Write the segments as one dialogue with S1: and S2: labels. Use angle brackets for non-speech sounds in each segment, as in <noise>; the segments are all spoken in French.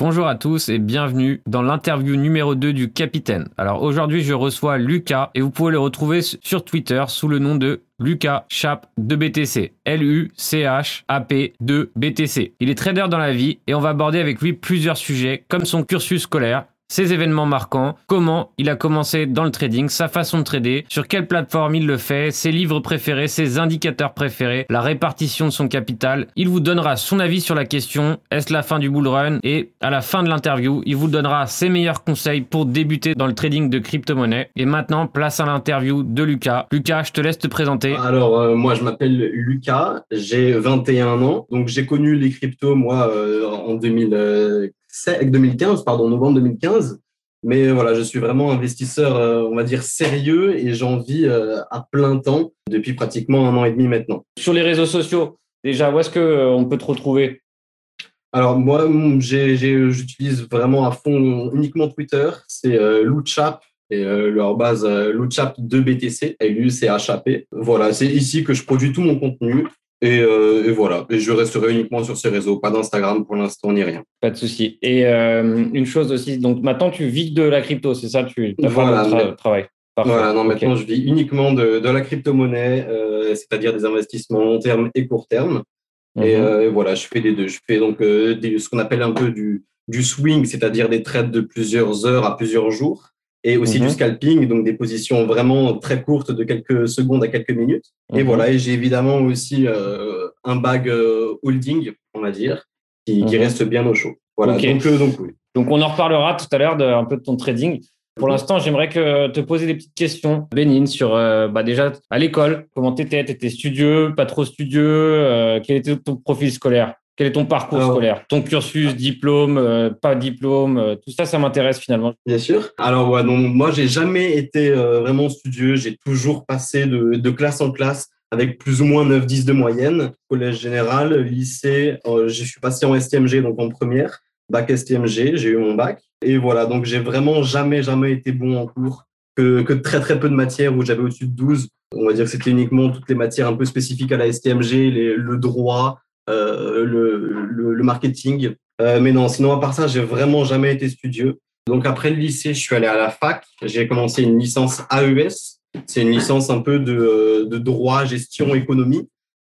S1: Bonjour à tous et bienvenue dans l'interview numéro 2 du Capitaine. Alors aujourd'hui je reçois Lucas et vous pouvez le retrouver sur Twitter sous le nom de Lucas Chap de BTC. L-U-C-H-A-P de BTC. Il est trader dans la vie et on va aborder avec lui plusieurs sujets comme son cursus scolaire, ses événements marquants, comment il a commencé dans le trading, sa façon de trader, sur quelle plateforme il le fait, ses livres préférés, ses indicateurs préférés, la répartition de son capital. Il vous donnera son avis sur la question est-ce la fin du bull run? Et à la fin de l'interview, il vous donnera ses meilleurs conseils pour débuter dans le trading de crypto-monnaie. Et maintenant, place à l'interview de Lucas. Lucas, je te laisse te présenter.
S2: Alors, euh, moi, je m'appelle Lucas, j'ai 21 ans. Donc, j'ai connu les cryptos, moi, euh, en 2000. 2015, pardon, novembre 2015. Mais voilà, je suis vraiment investisseur, euh, on va dire, sérieux et j'en vis euh, à plein temps depuis pratiquement un an et demi maintenant.
S1: Sur les réseaux sociaux, déjà, où est-ce qu'on euh, peut te retrouver?
S2: Alors, moi, j'utilise vraiment à fond uniquement Twitter. C'est Lootchap et leur base Lootchap 2BTC, L-U-C-H-A-P. Voilà, c'est ici que je produis tout mon contenu. Euh, et, voilà, et je resterai uniquement sur ces réseaux, pas d'Instagram pour l'instant ni rien.
S1: Pas de souci. Et euh, une chose aussi, donc maintenant tu vis de la crypto, c'est ça? Tu
S2: voilà, tra travail? Voilà, non, maintenant je vis uniquement de, de la crypto-monnaie, euh, c'est-à-dire des investissements long terme et court terme. et, mhm. voilà, je fais des deux. Je fais donc ce qu'on appelle un peu du, du swing, c'est-à-dire des trades de plusieurs heures à plusieurs jours et aussi du mhm. scalping, donc des positions vraiment très courtes de quelques secondes à quelques minutes. Et mhm. voilà, et j'ai évidemment aussi euh, un bag euh, holding, on va dire, qui, qui, mhm. reste bien au chaud. Voilà,
S1: donc, euh, donc, oui. donc on en reparlera tout à l'heure un peu de ton trading. Pour l'instant, j'aimerais que te poser des petites questions bénines sur bah déjà à l'école, comment t'étais, t'étais studieux, pas trop studieux, quel était ton profil scolaire? Quel est ton parcours scolaire? Ton cursus, diplôme, euh, pas diplôme, euh, tout ça, ça m'intéresse finalement.
S2: Bien sûr. Alors, ouais, donc, moi, j'ai jamais été euh, vraiment studieux. J'ai toujours passé de, de, classe en classe avec plus ou moins 9-10 de moyenne. Collège général, lycée, je suis passé en STMG, donc en première. Bac STMG, j'ai eu mon bac. Et voilà, donc j'ai vraiment jamais, jamais été bon en cours. Que, que très, très peu de matières où j'avais au-dessus de 12. On va dire que c'était uniquement toutes les matières un peu spécifiques à la STMG, les, le droit, euh, le, marketing. Euh, mais non, sinon, à part ça, j'ai vraiment jamais été studieux. Donc, après le lycée, je suis allé à la fac. J'ai commencé une licence AES. C'est une licence un peu de, de droit, gestion, économie.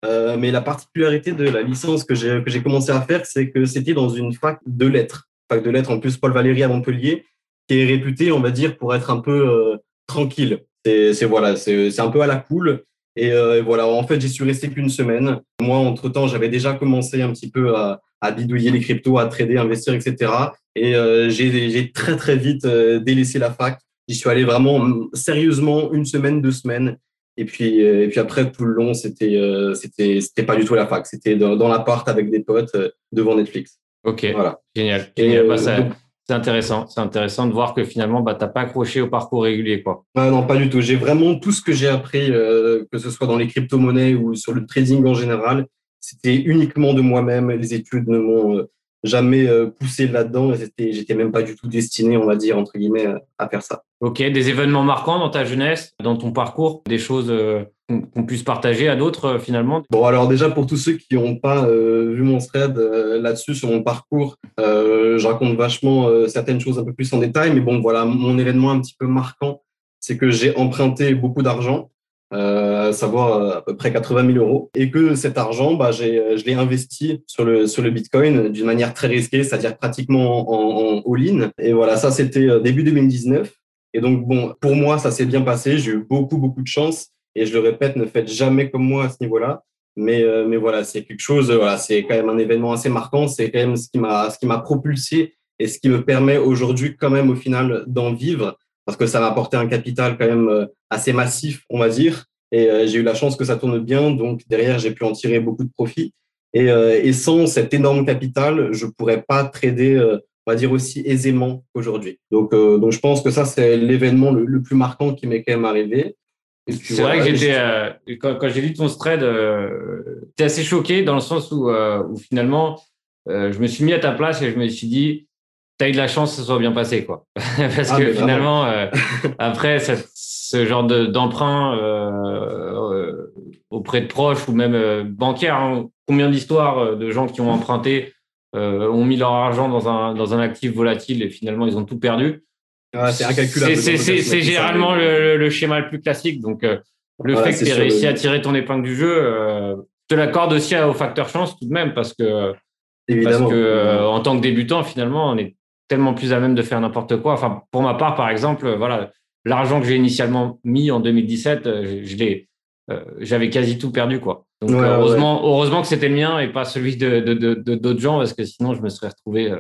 S2: Euh, mais la particularité de la licence que j'ai commencé à faire, c'est que c'était dans une fac de lettres. Fac de lettres, en plus, Paul Valéry à Montpellier, qui est réputée, on va dire, pour être un peu tranquille. C'est voilà, c'est un peu à la cool. Euh, et, voilà, en fait, j'y suis resté qu'une semaine. Moi, entre-temps, j'avais déjà commencé un petit peu à, bidouiller les cryptos, à trader, investir, etc. Et euh, j'ai très, très vite euh, délaissé la fac. J'y suis allé vraiment mm, sérieusement une semaine, deux semaines. Et puis, et puis après, tout le long, c'était c'était c'était pas du tout la fac. C'était dans, dans l'appart avec des potes devant Netflix.
S1: Ok, voilà. génial. Et, bah, c'est intéressant. C'est intéressant de voir que finalement, bah, tu n'as pas accroché au parcours régulier. Quoi.
S2: Ah non, pas du tout. J'ai vraiment tout ce que j'ai appris, euh, que ce soit dans les crypto-monnaies ou sur le trading en général, c'était uniquement de moi-même. Les études ne m'ont euh, jamais euh, poussé là-dedans j'étais même pas du tout destiné, on va dire, entre guillemets, à faire ça.
S1: Ok, des événements marquants dans ta jeunesse, dans ton parcours, des choses qu'on puisse partager à d'autres euh, finalement?
S2: Bon, alors déjà pour tous ceux qui n'ont pas euh, vu mon thread euh, là-dessus sur mon parcours, je raconte vachement certaines choses un peu plus en détail, mais bon, voilà, mon événement un petit peu marquant, c'est que j'ai emprunté beaucoup d'argent, à savoir à peu près 80 000 euros, et que cet argent, bah, je l'ai investi sur le, sur le Bitcoin d'une manière très risquée, c'est-à-dire pratiquement en, en all-in. Et voilà, ça c'était début 2019. Et donc, bon, pour moi, ça s'est bien passé. J'ai eu beaucoup, beaucoup de chance. Et je le répète, ne faites jamais comme moi à ce niveau-là. Mais, euh, mais voilà, c'est quelque chose, voilà, c'est quand même un événement assez marquant. C'est quand même ce qui m'a, ce qui m'a propulsé et ce qui me permet aujourd'hui quand même au final d'en vivre parce que ça m'a apporté un capital quand même euh, assez massif, on va dire. Et euh, j'ai eu la chance que ça tourne bien. Donc derrière, j'ai pu en tirer beaucoup de profit. Et, et sans cet énorme capital, je pourrais pas trader, on va dire aussi aisément qu'aujourd'hui. Donc, donc je pense que ça, c'est l'événement le, le, plus marquant qui m'est quand même arrivé.
S1: C'est vrai que j'étais euh, quand, quand j'ai lu ton thread, euh, j'étais assez choqué dans le sens où, euh, où finalement, euh, je me suis mis à ta place et je me suis dit, t'as eu de la chance que ça soit bien passé, quoi. <laughs> Parce ah, que finalement, euh, <laughs> après ce genre d'emprunt auprès de proches ou même bancaires, hein, combien d'histoires de gens qui ont emprunté ont mis leur argent dans un, dans un actif volatile et finalement ils ont tout perdu.
S2: c'est incalculable.
S1: C'est généralement le, schéma le plus classique. Donc, le fait que tu aies réussi à tirer ton épingle du jeu, je te l'accorde aussi au facteur chance tout de même parce que, Évidemment. parce que en tant que débutant, finalement, on est tellement plus à même de faire n'importe quoi. Enfin, pour ma part, par exemple, voilà, l'argent que j'ai initialement mis en 2017, je, l'ai, j'avais quasi tout perdu, quoi. Donc, heureusement, heureusement que c'était le mien et pas celui de, d'autres gens, parce que sinon, je me serais retrouvé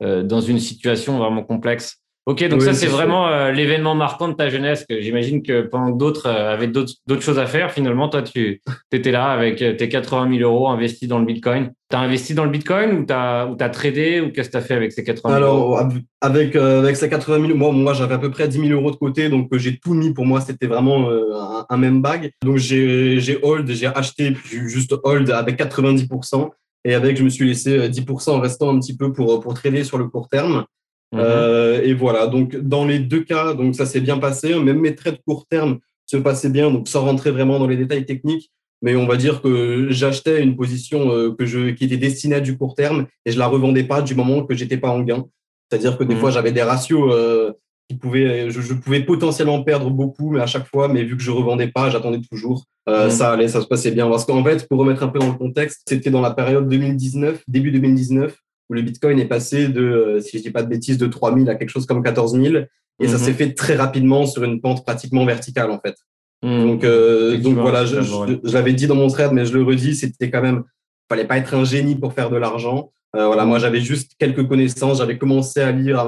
S1: dans une situation vraiment complexe. Ok, donc ça, c'est vraiment euh, l'événement marquant de ta jeunesse. Que j'imagine que pendant que d'autres euh, avaient d'autres choses à faire, finalement, toi, tu étais là avec euh, tes 80 000 euros investis dans le Bitcoin. Tu as investi dans le Bitcoin ou tu as, as, tradé ou qu'est-ce que tu as fait avec ces 80 000
S2: euros? Alors, avec, avec ces 80 000 moi, moi j'avais à peu près 10 000 euros de côté, donc j'ai tout mis. Pour moi, c'était vraiment un, même bag. Donc, j'ai hold, j'ai acheté, puis juste hold avec 90%. Et avec, je me suis laissé 10% en restant un petit peu pour, pour trader sur le court terme. Mhm. Euh, et voilà, donc dans les deux cas, donc ça s'est bien passé. Même mes traits de court terme se passaient bien, donc sans rentrer vraiment dans les détails techniques. Mais on va dire que j'achetais une position euh, que je, qui était destinée à du court terme et je la revendais pas du moment que j'étais pas en gain. C'est-à-dire que des mhm. fois j'avais des ratios euh, qui pouvaient, je, pouvais potentiellement perdre beaucoup, mais à chaque fois, mais vu que je revendais pas, j'attendais toujours. Mhm. Ça allait, ça se passait bien. Parce qu'en fait, pour remettre un peu dans le contexte, c'était dans la période 2019, début 2019, où le Bitcoin est passé de, euh, si je dis pas de bêtises, de 3 000 à quelque chose comme 14 000. Et ça mhm. s'est fait très rapidement sur une pente pratiquement verticale, en fait. Mhm. Donc, euh, donc voilà, je, l'avais dit dans mon thread, mais je le redis, c'était quand même, fallait pas être un génie pour faire de l'argent. Euh, voilà, moi j'avais juste quelques connaissances, j'avais commencé à lire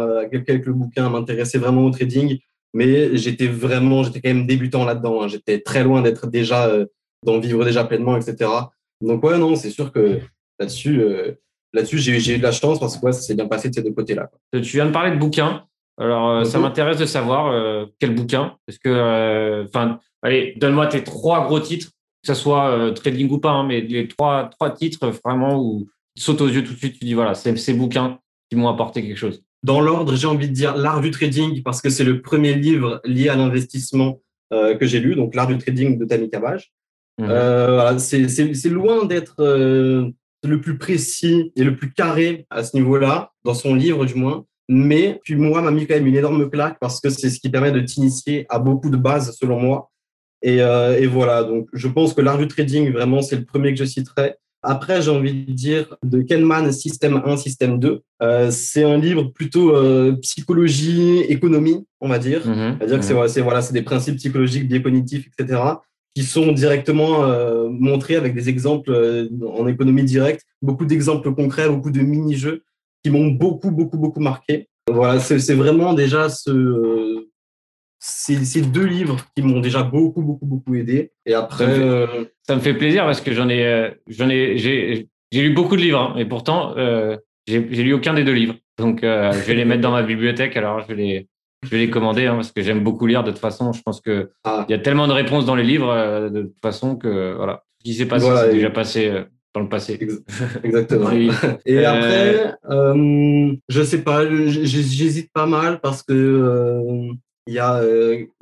S2: quelques bouquins, à m'intéresser vraiment au trading, mais j'étais vraiment, j'étais quand même débutant là-dedans. Hein. J'étais très loin d'être déjà, d'en vivre déjà pleinement, etc. Donc ouais, non, c'est sûr que là-dessus, là-dessus, j'ai eu de la chance parce que ça s'est bien passé de ces deux côtés-là.
S1: Tu viens de parler de bouquins. Alors, euh, ça mhm. m'intéresse de savoir euh, quel bouquin. Parce que, euh, enfin, allez, donne-moi tes trois gros titres, que ce soit trading ou pas, hein, mais les trois, trois titres vraiment où tu sautes aux yeux tout de suite, tu dis voilà, c'est ces bouquins qui m'ont apporté quelque chose.
S2: Dans l'ordre, j'ai envie de dire L'art du trading parce que c'est le premier livre lié à l'investissement que j'ai lu, donc L'art du trading de Tammy Cabage. Mhm. voilà, c'est loin d'être le plus précis et le plus carré à ce niveau-là, dans son livre du moins. Mais puis moi, m'a mis quand même une énorme claque parce que c'est ce qui permet de t'initier à beaucoup de bases, selon moi. Et, euh, et, voilà, donc je pense que l'art du trading, vraiment, c'est le premier que je citerai. Après, j'ai envie de dire de Kenman, Système 1, Système 2. Euh, c'est un livre plutôt euh, psychologie, économie, on va dire. C'est-à-dire que mm-hmm. c'est voilà, des principes psychologiques, biais cognitifs, etc qui sont directement euh, montrés avec des exemples euh, en économie directe, beaucoup d'exemples concrets, beaucoup de mini-jeux qui m'ont beaucoup, beaucoup, beaucoup marqué. Voilà, c'est vraiment déjà ce, euh, ces, deux livres qui m'ont déjà beaucoup, beaucoup, beaucoup aidé. Et après,
S1: ça me fait, plaisir parce que j'en ai, j'en ai, j'ai, lu beaucoup de livres, hein, et pourtant, j'ai lu aucun des deux livres. Donc, je vais les mettre dans ma bibliothèque. Alors, je vais les, je vais les commander hein, parce que j'aime beaucoup lire. De toute façon, je pense qu'il ah. y a tellement de réponses dans les livres euh, de toute façon que voilà, ce qui s'est passé, c'est déjà passé euh, dans le passé.
S2: Exactement. <laughs> et après, euh, je sais pas, j'hésite pas mal parce que il y a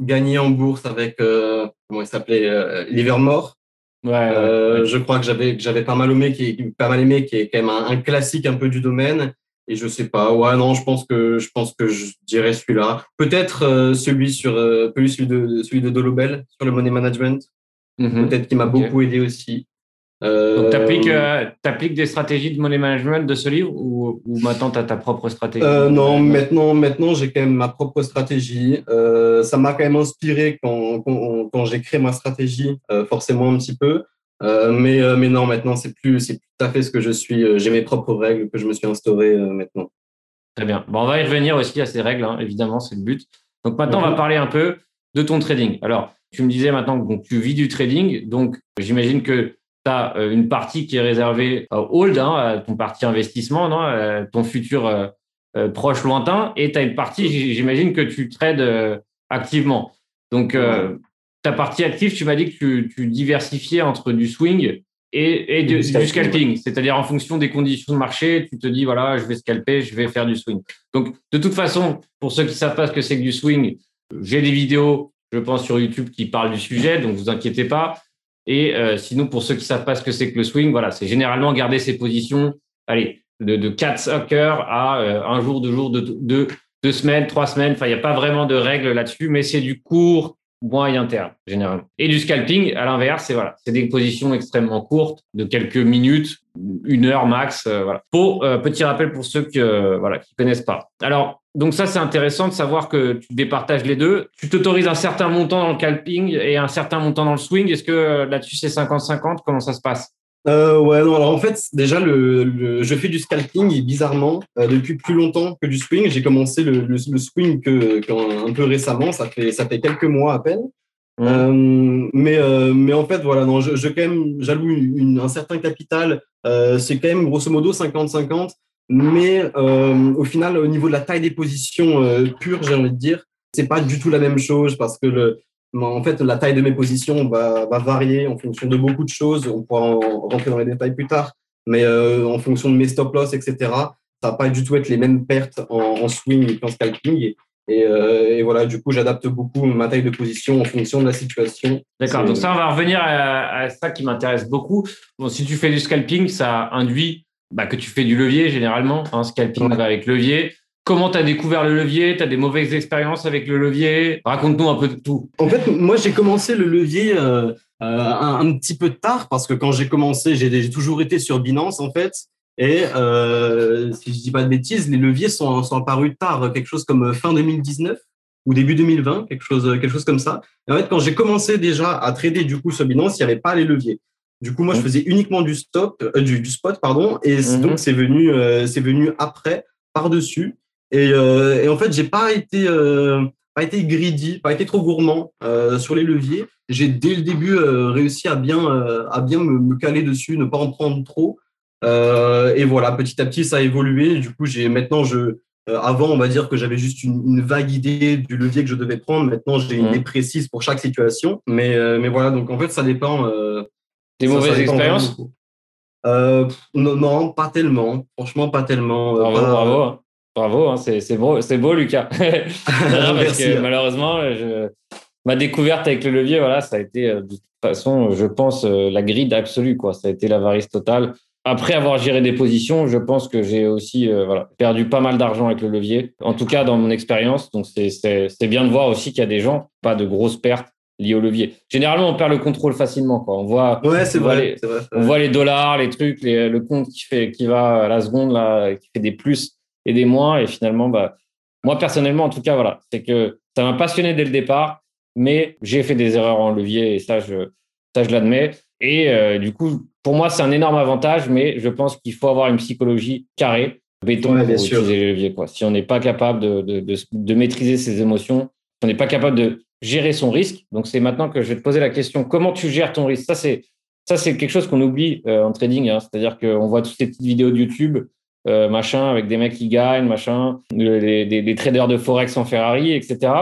S2: gagné en bourse avec comment il s'appelait Livermore. Ouais, Je crois que j'avais j'avais pas mal aimé qui pas mal aimé qui est quand même un classique un peu du domaine. Et je sais pas. Ouais, non, je pense que je pense que je dirais celui-là. Peut-être euh, celui sur euh, celui de celui de Dolobel sur le money management. Mhm. Peut-être qui m'a beaucoup aidé aussi.
S1: Euh, Donc, tu appliques, euh, appliques, des stratégies de money management de ce livre ou, ou maintenant tu as ta propre stratégie?
S2: Non, maintenant, maintenant j'ai quand même ma propre stratégie. ça m'a quand même inspiré quand, quand, quand j'ai créé ma stratégie, forcément un petit peu. Euh, mais, euh, mais non, maintenant, c'est plus, c'est tout à fait ce que je suis. Euh, j'ai mes propres règles que je me suis instaurées maintenant.
S1: Très bien. Bon, on va y revenir aussi à ces règles, hein, évidemment, c'est le but. Donc maintenant, on va parler un peu de ton trading. Alors, tu me disais maintenant que tu vis du trading, donc j'imagine que tu as une partie qui est réservée au hold, hein, à ton parti investissement, non ton futur proche lointain, et tu as une partie, j'imagine que tu trades activement. Donc, ta partie active, tu m'as dit que tu, diversifiais entre du swing et, du, scalping, c'est-à-dire en fonction des conditions de marché, tu te dis voilà, je vais scalper, je vais faire du swing. Donc de toute façon, pour ceux qui savent pas ce que c'est que du swing, j'ai des vidéos, je pense sur YouTube qui parlent du sujet, donc vous inquiétez pas. Et euh, sinon, pour ceux qui savent pas ce que c'est que le swing, voilà, c'est généralement garder ses positions. Allez, de, de 4 soccer à euh, un jour, deux jours, deux, deux, deux semaines, trois semaines. Enfin, il n'y a pas vraiment de règles là-dessus, mais c'est du court, moyen terme, généralement. Et du scalping, à l'inverse, c'est des positions extrêmement courtes, de quelques minutes, une heure max. Euh. Pour euh, petit rappel pour ceux qui euh, voilà qui connaissent pas. Alors donc ça c'est intéressant de savoir que tu départages les deux. Tu t'autorises un certain montant dans le scalping et un certain montant dans le swing. Est-ce que là-dessus c'est 50-50 Comment ça se passe?
S2: Euh, ouais, non, alors en fait, déjà, le, je fais du scalping et bizarrement, depuis plus longtemps que du swing. J'ai commencé le, le, swing que, un peu récemment, ça fait, ça fait quelques mois à peine. Euh, mais, euh, mais en fait, voilà, non, je, je quand même, j'alloue un certain capital. Euh, c'est quand même grosso modo 50-50. Mais au final, au niveau de la taille des positions pures, j'ai envie de dire, c'est pas du tout la même chose parce que le, en fait, la taille de mes positions va, va varier en fonction de beaucoup de choses. On pourra en rentrer dans les détails plus tard. Mais en fonction de mes stop loss, etc., ça va pas du tout être les mêmes pertes en, en swing qu'en scalping. Euh, et, voilà, du coup, j'adapte beaucoup ma taille de position en fonction de la situation.
S1: D'accord. Donc ça, on va revenir à, ça qui m'intéresse beaucoup. Bon, si tu fais du scalping, ça induit bah, que tu fais du levier généralement. Hein, scalping avec levier. Comment tu as découvert le levier? Tu as des mauvaises expériences avec le levier? Raconte-nous un peu de tout.
S2: En fait, moi, j'ai commencé le levier euh, euh, un, un, petit peu tard parce que quand j'ai commencé, j'ai toujours été sur Binance en fait. Et euh, si je dis pas de bêtises, les leviers sont, sont apparus tard, quelque chose comme fin 2019 ou début 2020, quelque chose, quelque chose comme ça. Et en fait, quand j'ai commencé déjà à trader du coup sur Binance, il n'y avait pas les leviers. Du coup, moi, je mmh. faisais uniquement du stop, euh, du, du, spot, pardon, et mmh. donc c'est venu, euh, c'est venu après, par dessus. Et, et en fait, j'ai pas été, pas été greedy, pas été trop gourmand sur les leviers. J'ai dès le début réussi à bien, à bien me, me, caler dessus, ne pas en prendre trop. Euh, et voilà, petit à petit, ça a évolué. Du coup, j'ai maintenant, je, euh, avant, on va dire que j'avais juste une, vague idée du levier que je devais prendre. Maintenant, j'ai une idée précise pour chaque situation. Mais, euh, mais voilà, donc en fait, ça dépend.
S1: Des mauvaises expériences?
S2: non, pas tellement. Franchement, pas tellement.
S1: Bravo, bravo. Hein. Bravo, hein. c'est beau, c'est beau, Lucas. <laughs> parce que malheureusement, ma découverte avec le levier, voilà, ça a été de toute façon, je pense, la grille absolue, quoi. Ça a été l'avarice totale après avoir géré des positions, je pense que j'ai aussi euh, voilà, perdu pas mal d'argent avec le levier, en tout cas dans mon expérience. Donc c'est bien de voir aussi qu'il y a des gens, pas de grosses pertes liées au levier. Généralement, on perd le contrôle facilement. Quoi. On voit,
S2: ouais, c'est vrai,
S1: vrai, on voit les dollars, les trucs, le compte qui fait, qui va à la seconde là, qui fait des plus moins, et finalement, bah, moi personnellement, en tout cas, voilà, c'est que ça m'a passionné dès le départ, mais j'ai fait des erreurs en levier et ça, je, ça, je l'admets. Et euh, du coup, pour moi, c'est un énorme avantage, mais je pense qu'il faut avoir une psychologie carrée, béton pour utiliser les leviers. Quoi. Si on n'est pas capable de, de, de, de, maîtriser ses émotions, si on n'est pas capable de gérer son risque, donc c'est maintenant que je vais te poser la question, comment tu gères ton risque? Ça, c'est ça, c'est quelque chose qu'on oublie euh, en trading. Hein. C'est-à-dire qu'on voit toutes ces petites vidéos de YouTube, euh, machin, avec des mecs qui gagnent, machin, les, des, des, traders de Forex en Ferrari, etc.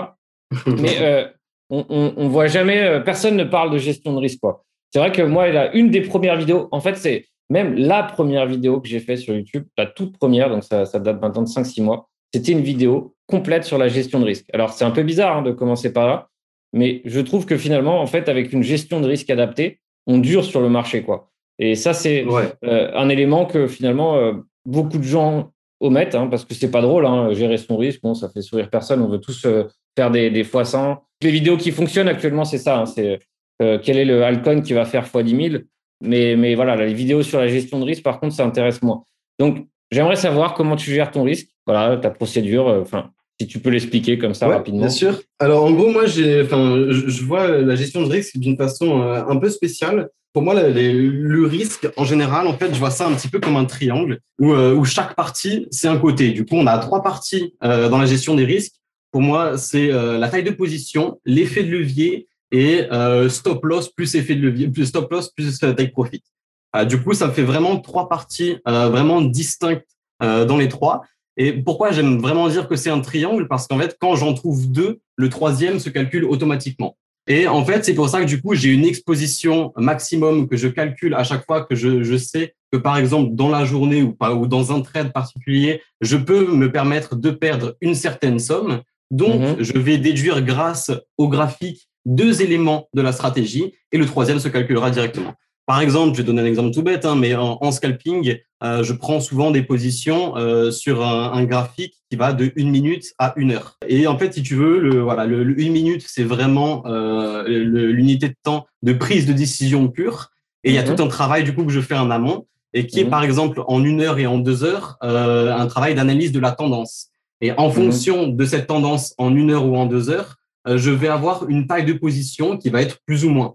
S1: <laughs> Mais euh, on, on, on, voit jamais, euh, personne ne parle de gestion de risque. Quoi. C'est vrai que moi, là, une des premières vidéos, en fait, c'est même la première vidéo que j'ai faite sur YouTube, la toute première, donc ça, ça date maintenant de 5-6 mois, c'était une vidéo complète sur la gestion de risque. Alors, c'est un peu bizarre hein, de commencer par là, mais je trouve que finalement, en fait, avec une gestion de risque adaptée, on dure sur le marché. quoi. Et ça, c'est euh, un élément que finalement, euh, beaucoup de gens omettent, hein, parce que c'est pas drôle, hein, gérer son risque, bon, ça fait sourire personne, on veut tous euh, faire des, des fois 100. Les vidéos qui fonctionnent actuellement, c'est ça, c'est euh, quel est le altcoin qui va faire x 10 000. Mais, mais voilà, les vidéos sur la gestion de risque, par contre, ça intéresse moins. Donc, j'aimerais savoir comment tu gères ton risque, voilà, ta procédure, euh, enfin, si tu peux l'expliquer comme ça rapidement.
S2: Bien sûr. Alors, en gros, moi, j'ai, enfin, je, vois la gestion de risque d'une façon euh, un peu spéciale. Pour moi, le risque, en général, en fait, je vois ça un petit peu comme un triangle où, où chaque partie, c'est un côté. Du coup, on a trois parties dans la gestion des risques. Pour moi, c'est la taille de position, l'effet de levier et euh, stop loss plus effet de levier, plus stop loss plus take profit. Euh, du coup, ça fait vraiment trois parties euh, vraiment distinctes euh, dans les trois. Et pourquoi j'aime vraiment dire que c'est un triangle? Parce qu'en fait, quand j'en trouve deux, le troisième se calcule automatiquement. Et en fait, c'est pour ça que du coup, j'ai une exposition maximum que je calcule à chaque fois que je, je sais que par exemple dans la journée ou, pas, ou dans un trade particulier, je peux me permettre de perdre une certaine somme. Donc, mm-hmm. je vais déduire grâce au graphique deux éléments de la stratégie et le troisième se calculera directement. Par exemple, je vais donner un exemple tout bête, hein, mais en, scalping, euh, je prends souvent des positions euh, sur un, graphique qui va de une minute à une heure. Et en fait, si tu veux, le, voilà, le, une minute, c'est vraiment euh, l'unité de temps de prise de décision pure. Et il y a mhm. tout un travail du coup que je fais en amont et qui est mhm. par exemple en une heure et en deux heures un travail d'analyse de la tendance. Et en mhm. fonction de cette tendance en une heure ou en deux heures, je vais avoir une taille de position qui va être plus ou moins.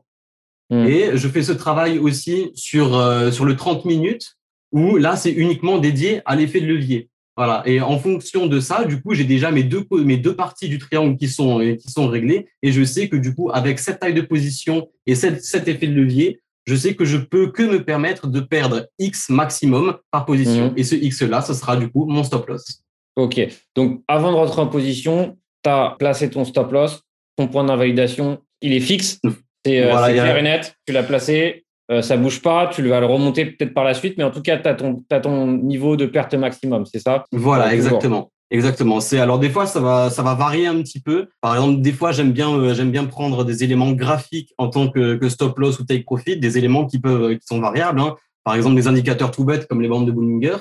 S2: Mm. Et je fais ce travail aussi sur, euh, sur le 30 minutes, où là, c'est uniquement dédié à l'effet de levier. Voilà. Et en fonction de ça, du coup, j'ai déjà mes deux, mes deux parties du triangle qui sont, euh, qui sont réglées. Et je sais que du coup, avec cette taille de position et cet, cet effet de levier, je sais que je peux que me permettre de perdre X maximum par position. Mm. Et ce X-là, ce sera du coup mon stop loss.
S1: OK. Donc, avant de rentrer en position, tu as placé ton stop loss, ton point d'invalidation, il est fixe. C'est euh, clair et net, tu l'as placé, euh, ça bouge pas, tu vas le remonter peut-être par la suite, mais en tout cas, tu as ton, as ton niveau de perte maximum, c'est ça?
S2: Voilà, exactement. Exactement. C'est alors des fois ça va ça va varier un petit peu. Par exemple, des fois j'aime bien euh, j'aime bien prendre des éléments graphiques en tant que, que, stop loss ou take profit, des éléments qui peuvent qui sont variables. Hein. Par exemple, des indicateurs tout bêtes comme les bandes de Bollinger,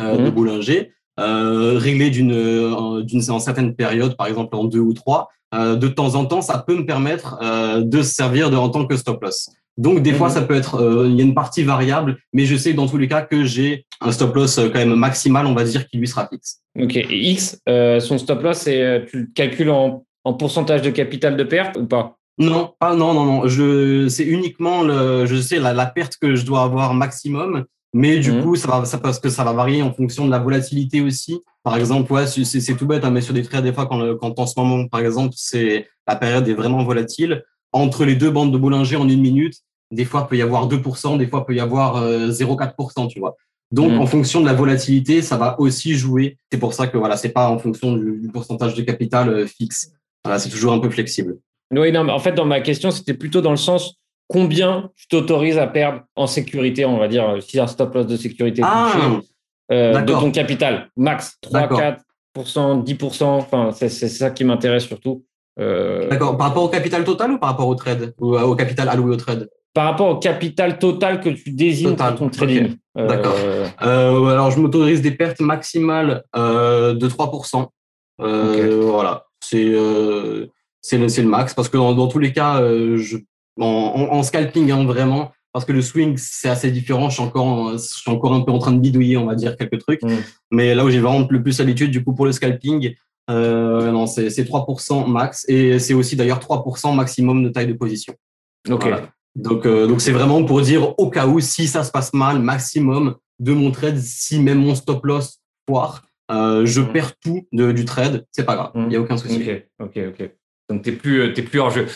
S2: de mhm. Bollinger, réglés d'une d'une certaine période, par exemple en deux ou trois. Euh, de temps en temps, ça peut me permettre euh, de servir de, en tant que stop loss. Donc des fois, mhm. ça peut être, euh, il y a une partie variable, mais je sais dans tous les cas que j'ai un stop loss quand même maximal, on va dire, qui lui sera fixe.
S1: Ok. Et X, son stop loss, c'est tu le calcules en, pourcentage de capital de perte ou pas?
S2: Non, pas non, non, non. Je, c'est uniquement le, je sais la, la perte que je dois avoir maximum mais du mhm. coup, ça va, ça, parce que ça va varier en fonction de la volatilité aussi. Par exemple, ouais, c'est tout bête, hein, mais sur des trades, des fois, quand, quand en ce moment, par exemple, c'est la période est vraiment volatile, entre les deux bandes de Bollinger en une minute, des fois, peut y avoir 2%, des fois, peut y avoir 0,4%, euh, tu vois. Donc, mhm. en fonction de la volatilité, ça va aussi jouer. C'est pour ça que voilà, c'est pas en fonction du, pourcentage de capital euh, fixe. Voilà, c'est toujours un peu flexible.
S1: Oui, non, mais en fait, dans ma question, c'était plutôt dans le sens combien tu t'autorises à perdre en sécurité, on va dire, si un stop loss de sécurité ah, euh, de ton capital, max 3, 4% 10%, enfin, c'est ça qui m'intéresse surtout.
S2: Euh, D'accord. Par rapport au capital total ou par rapport au trade ou au capital alloué au trade?
S1: Par rapport au capital total que tu désignes pour ton trading.
S2: Euh, D'accord. alors, je m'autorise des pertes maximales de 3%. Voilà. C'est le, le, max parce que dans, dans tous les cas, je en, scalping hein, vraiment parce que le swing c'est assez différent. Je suis encore, je suis encore un peu en train de bidouiller, on va dire quelques trucs. Mm. Mais là où j'ai vraiment le plus habitude, du coup pour le scalping, euh, non c'est 3% max et c'est aussi d'ailleurs 3% maximum de taille de position.
S1: Ok.
S2: Donc euh, donc c'est vraiment pour dire au cas où si ça se passe mal, maximum de mon trade, si même mon stop loss foire, euh, je mm. perds tout du trade, c'est pas grave, il n'y a aucun souci.
S1: Ok ok ok. Donc t'es plus t'es plus hors jeu.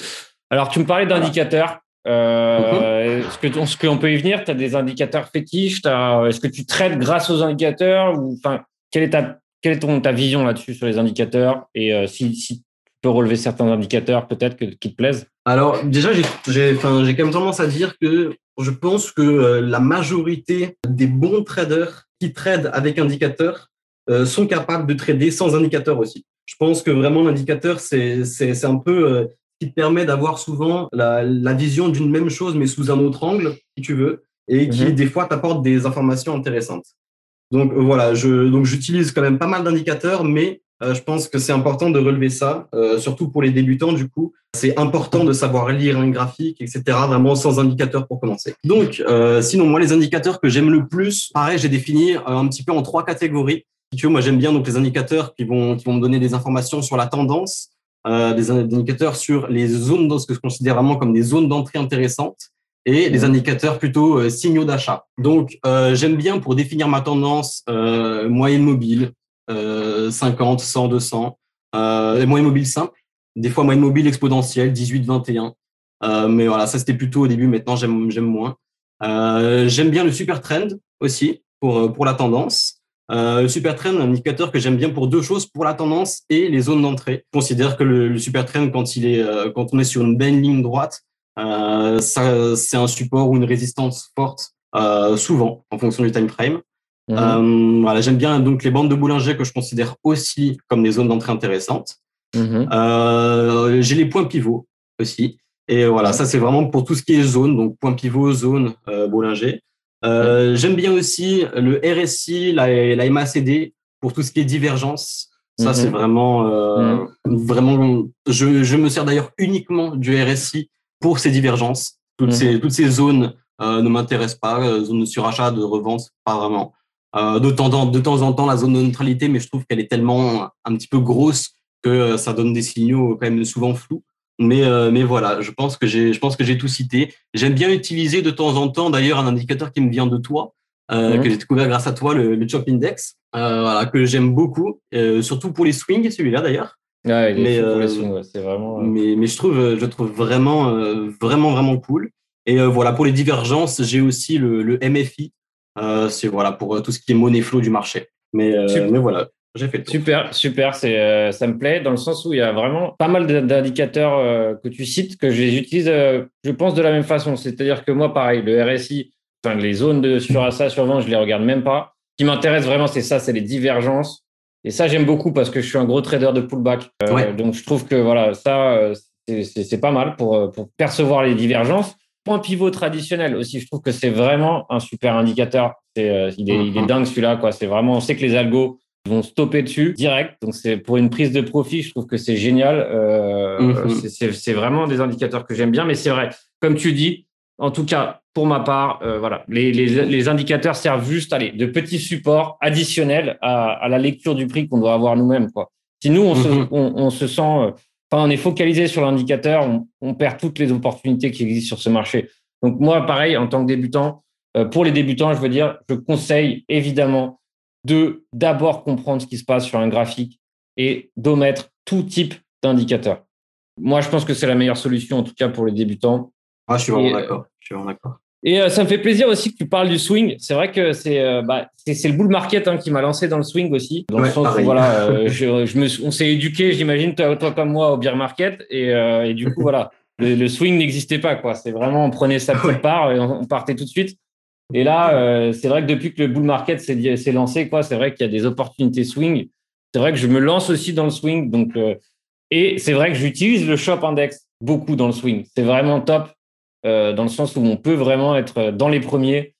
S1: Alors, tu me parlais d'indicateurs. Euh, mhm. Est-ce qu'on peut y venir? Tu as des indicateurs fétiches? Est-ce que tu traites grâce aux indicateurs? Ou, enfin, Quelle est ta, quelle est ton, ta vision là-dessus sur les indicateurs? Et euh, si, si, tu peux relever certains indicateurs peut-être qui te plaisent
S2: Alors, déjà, j'ai quand même tendance à dire que je pense que euh, la majorité des bons traders qui tradent avec indicateurs euh, sont capables de trader sans indicateur aussi. Je pense que vraiment l'indicateur, c'est un peu qui te permet d'avoir souvent la, vision d'une même chose, mais sous un autre angle, si tu veux, et qui, mhm. des fois, t'apporte des informations intéressantes. Donc, euh, voilà, je, donc j'utilise quand même pas mal d'indicateurs, mais euh, je pense que c'est important de relever ça, euh, surtout pour les débutants, du coup. C'est important de savoir lire un graphique, etc., vraiment sans indicateur pour commencer. Donc, sinon, moi, les indicateurs que j'aime le plus, pareil, j'ai défini un petit peu en trois catégories. Si tu veux, moi, j'aime bien donc les indicateurs qui vont, qui vont me donner des informations sur la tendance, euh, des indicateurs sur les zones, ce que je considère vraiment comme des zones d'entrée intéressantes, et des indicateurs plutôt euh, signaux d'achat. Donc, euh, j'aime bien pour définir ma tendance moyenne mobile, 50, 100, 200, et moyenne mobile simple, des fois moyenne mobile exponentielle, 18, 21. mais voilà, ça c'était plutôt au début, maintenant j'aime moins. j'aime bien le super trend aussi pour, pour la tendance. Euh, le super trend, un indicateur que j'aime bien pour deux choses, pour la tendance et les zones d'entrée. Je considère que le, super trend, quand, il est, euh, quand on est sur une belle ligne droite, euh, c'est un support ou une résistance forte, euh, souvent, en fonction du time frame. Mhm. voilà, j'aime bien donc les bandes de Boulanger que je considère aussi comme des zones d'entrée intéressantes. Mhm. J'ai les points pivots aussi. Et voilà, ça c'est vraiment pour tout ce qui est zone, donc point pivot, zone, Bollinger. Euh, J'aime bien aussi le RSI, la, la MACD pour tout ce qui est divergence. Ça, mhm. c'est vraiment, euh, mhm. vraiment. Je, je me sers d'ailleurs uniquement du RSI pour ces divergences. Toutes, mhm. ces, toutes ces zones euh, ne m'intéressent pas. Euh, zone de surachat, de revente, pas vraiment. Euh, de, temps, de temps en temps, la zone de neutralité, mais je trouve qu'elle est tellement un petit peu grosse que ça donne des signaux quand même souvent flous. Mais, euh, mais voilà, je pense que j'ai, je pense que j'ai tout cité. J'aime bien utiliser de temps en temps, d'ailleurs, un indicateur qui me vient de toi, euh, que j'ai découvert grâce à toi, le, le Chop Index, euh, voilà, que j'aime beaucoup, surtout pour les swings, celui-là d'ailleurs.
S1: Mais, pour les swings, c'est vraiment.
S2: Mais, mais je trouve, je trouve vraiment, vraiment, vraiment cool. Et voilà, pour les divergences, j'ai aussi le, le MFI. c'est voilà pour tout ce qui est monnaie flow du marché. Mais, mais voilà, j'ai fait
S1: Super, super, c'est, euh, ça me plaît dans le sens où il y a vraiment pas mal d'indicateurs euh, que tu cites que j'utilise, euh, je pense, de la même façon. C'est-à-dire que moi, pareil, le RSI, enfin, les zones de sur ça, sur vent, je les regarde même pas. Ce qui m'intéresse vraiment, c'est ça, c'est les divergences. Et ça, j'aime beaucoup parce que je suis un gros trader de pullback. Donc, je trouve que voilà, ça, c'est pas mal pour, pour percevoir les divergences. Point pivot traditionnel aussi, je trouve que c'est vraiment un super indicateur. C'est, il, est, il est mm-hmm. dingue celui-là, quoi. C'est vraiment, on sait que les algos vont stopper dessus direct. Donc, c'est pour une prise de profit, je trouve que c'est génial. Euh, mhm. C'est vraiment des indicateurs que j'aime bien, mais c'est vrai, comme tu dis, en tout cas, pour ma part, euh, voilà, les, les, les, indicateurs servent juste, allez, de petits supports additionnels à, à la lecture du prix qu'on doit avoir nous-mêmes, quoi. Si nous, on, se, mhm. on, on se sent, euh, enfin, on est focalisé sur l'indicateur, on, on, perd toutes les opportunités qui existent sur ce marché. Donc, moi, pareil, en tant que débutant, euh, pour les débutants, je veux dire, je conseille évidemment de d'abord comprendre ce qui se passe sur un graphique et d'omettre tout type d'indicateur. Moi, je pense que c'est la meilleure solution, en tout cas pour les débutants.
S2: Ah, je suis vraiment d'accord. Je suis vraiment d'accord.
S1: Et euh, ça me fait plaisir aussi que tu parles du swing. C'est vrai que c'est euh, bah, c'est le bull market hein, qui m'a lancé dans le swing aussi. Dans le sens où, voilà, euh, <laughs> je, je, me, on s'est éduqué, j'imagine, toi, toi, comme moi, au beer market. Et, et du coup, <laughs> voilà, le, le swing n'existait pas. quoi. C'est vraiment, on prenait sa petite part et on, partait tout de suite. Et là, euh, c'est vrai que depuis que le bull market s'est lancé, quoi, c'est vrai qu'il y a des opportunités swing. C'est vrai que je me lance aussi dans le swing. Donc, euh, et c'est vrai que j'utilise le shop index beaucoup dans le swing. C'est vraiment top euh, dans le sens où on peut vraiment être dans les premiers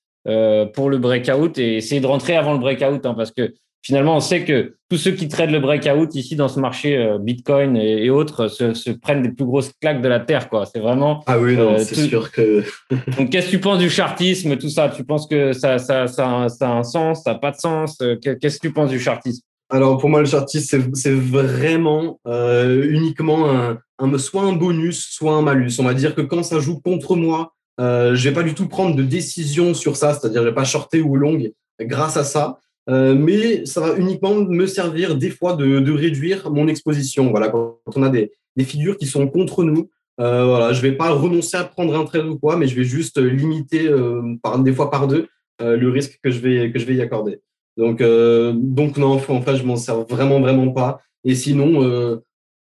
S1: pour le breakout et essayer de rentrer avant le breakout hein, parce que finalement, on sait que tous ceux qui traitent le breakout ici dans ce marché euh, Bitcoin et, autres se, prennent des plus grosses claques de la terre. quoi. C'est vraiment.
S2: Ah oui, non, euh, c'est sûr que. <laughs>
S1: Donc, qu'est-ce que tu penses du chartisme, tout ça? Tu penses que ça, ça, ça, ça a un sens, ça n'a pas de sens? Euh, Qu'est-ce que tu penses du chartisme?
S2: Alors pour moi, le chartisme, c'est vraiment uniquement un, un, soit un bonus, soit un malus. On va dire que quand ça joue contre moi, je vais pas du tout prendre de décision sur ça, c'est-à-dire je vais pas shorter ou long grâce à ça. Euh, mais ça va uniquement me servir des fois de, réduire mon exposition. Voilà, quand on a des, figures qui sont contre nous, euh, voilà, je vais pas renoncer à prendre un trade ou quoi, mais je vais juste limiter euh, des fois par deux euh, le risque que je vais y accorder. Donc non, en fait, je m'en sers vraiment vraiment pas. Et sinon,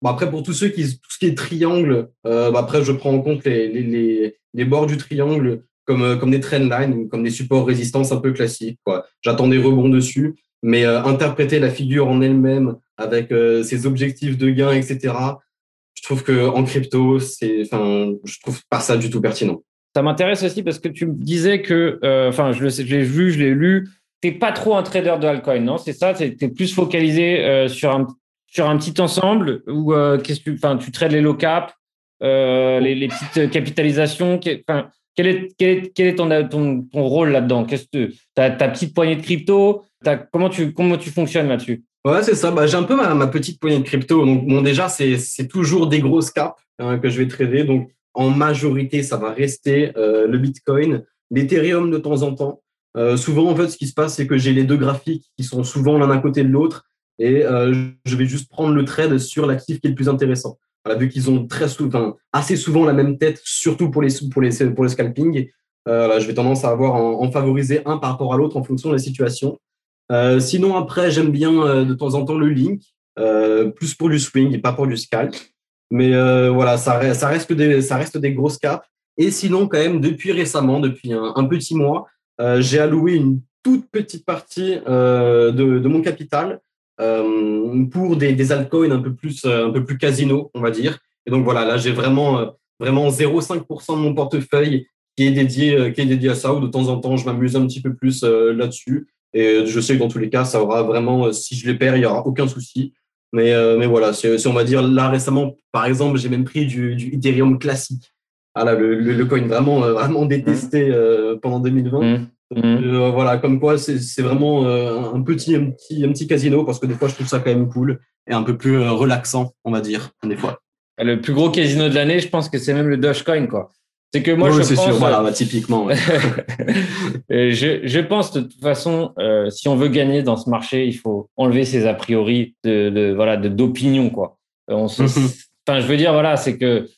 S2: bah après pour tous ceux qui tout ce qui est triangle, bah après je prends en compte les bords du triangle comme, euh, comme des trendlines, comme des supports résistance un peu classiques. J'attends des rebonds dessus, mais euh, interpréter la figure en elle-même avec euh, ses objectifs de gain, etc., je trouve qu'en crypto, c'est, enfin, je trouve pas ça du tout pertinent.
S1: Ça m'intéresse aussi parce que tu me disais que, enfin, je, je l'ai vu, je l'ai lu, tu n'es pas trop un trader de altcoin, non? C'est ça? Tu es, plus focalisé sur, un, sur un petit ensemble ou tu, tu trades les low cap, les, petites capitalisations quel est, ton, rôle là-dedans? Qu'est-ce que ta, petite poignée de crypto? Comment, tu, fonctionnes là-dessus?
S2: Ouais, c'est ça. Bah, j'ai un peu ma, ma, petite poignée de crypto. Donc, bon, déjà, c'est toujours des grosses caps hein, que je vais trader. Donc, en majorité, ça va rester euh, le Bitcoin, l'Ethereum de temps en temps. Euh, souvent, en fait, ce qui se passe, c'est que j'ai les deux graphiques qui sont souvent l'un à côté de l'autre et euh, je vais juste prendre le trade sur l'actif qui est le plus intéressant vu qu'ils ont très souvent, assez souvent la même tête, surtout pour les, pour les, pour le scalping. Euh, je vais tendance à avoir en, favoriser un par rapport à l'autre en fonction de la situation. Euh, sinon, après, j'aime bien euh, de temps en temps le link, plus pour du swing et pas pour du scalp. Mais voilà, ça, reste des, ça reste des grosses caps. Et sinon, quand même, depuis récemment, depuis un, petit mois, j'ai alloué une toute petite partie de, mon capital euh, pour des, des altcoins un peu plus euh, un peu plus casino, on va dire. Et donc voilà, là j'ai vraiment euh, vraiment 0,5% de mon portefeuille qui est dédié, qui est dédié à ça, ou de temps en temps, je m'amuse un petit peu plus là-dessus. Et je sais que dans tous les cas, ça aura vraiment, si je les perds, il n'y aura aucun souci. Mais, mais voilà, si on va dire là récemment, par exemple, j'ai même pris du, du Ethereum classique. Ah le, le, coin vraiment, vraiment détesté pendant 2020. Mmh. Euh, voilà, comme quoi c'est vraiment euh, un, petit, un, petit, un petit casino parce que des fois je trouve ça quand même cool et un peu plus euh, relaxant, on va dire, des fois.
S1: Le plus gros casino de l'année, je pense que c'est même le Dogecoin, quoi. C'est que moi, je pense.
S2: Sûr, voilà, bah, typiquement. <laughs>
S1: je, je, pense de toute façon, si on veut gagner dans ce marché, il faut enlever ses a priori de, de voilà de d'opinion, quoi. On se... enfin, je veux dire, voilà, c'est que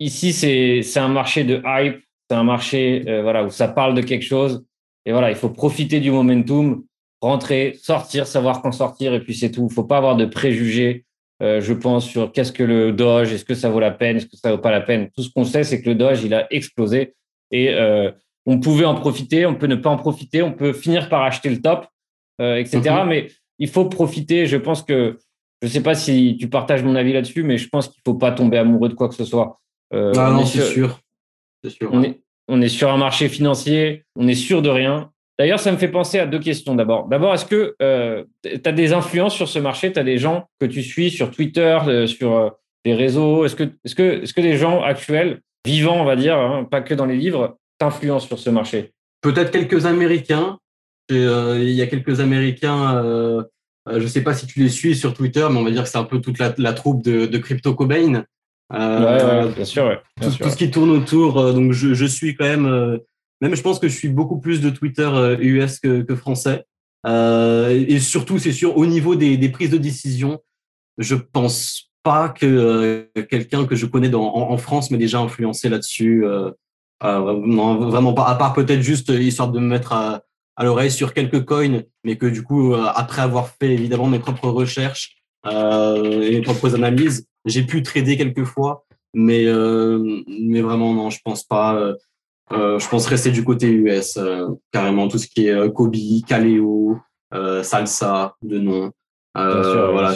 S1: ici, c'est un marché de hype, c'est un marché voilà où ça parle de quelque chose et voilà, il faut profiter du momentum, rentrer, sortir, savoir quand sortir, et puis c'est tout. Il ne faut pas avoir de préjugés, euh, je pense, sur qu'est-ce que le Doge, est-ce que ça vaut la peine, est-ce que ça vaut pas la peine. Tout ce qu'on sait, c'est que le Doge, il a explosé et euh, on pouvait en profiter, on peut ne pas en profiter, on peut finir par acheter le top, euh, etc. Mhm. Mais il faut profiter. Je pense que, je ne sais pas si tu partages mon avis là-dessus, mais je pense qu'il ne faut pas tomber amoureux de quoi que ce soit.
S2: ah non, c'est sûr.
S1: Sûr. On est, on est sur un marché financier, on est sûr de rien. D'ailleurs, ça me fait penser à deux questions d'abord. D'abord, est-ce que euh, tu as des influences sur ce marché? Tu as des gens que tu suis sur Twitter, euh, sur euh, les réseaux? Est-ce que, est que, est que des gens actuels, vivants, on va dire, hein, pas que dans les livres, t'influencent sur ce marché?
S2: Peut-être quelques Américains. Il y a quelques Américains, je ne sais pas si tu les suis sur Twitter, mais on va dire que c'est un peu toute la, troupe de, de Crypto Cobain.
S1: Euh, bien sûr.
S2: tout, ce qui tourne autour. Euh, donc, je, suis quand même. Euh, même, je pense que je suis beaucoup plus de Twitter US que, français. et surtout, c'est sûr, au niveau des, prises de décision, je pense pas que quelqu'un que je connais en, France m'ait déjà influencé là-dessus. non, vraiment pas. À part peut-être juste histoire de me mettre à, à l'oreille sur quelques coins, mais que du coup, après avoir fait évidemment mes propres recherches et mes propres analyses, j'ai pu trader quelques fois, mais, euh, mais vraiment, non, je pense pas. Euh, euh, je pense rester du côté US, carrément tout ce qui est Kobe, Kaleo, Salsa, de nom.
S1: voilà.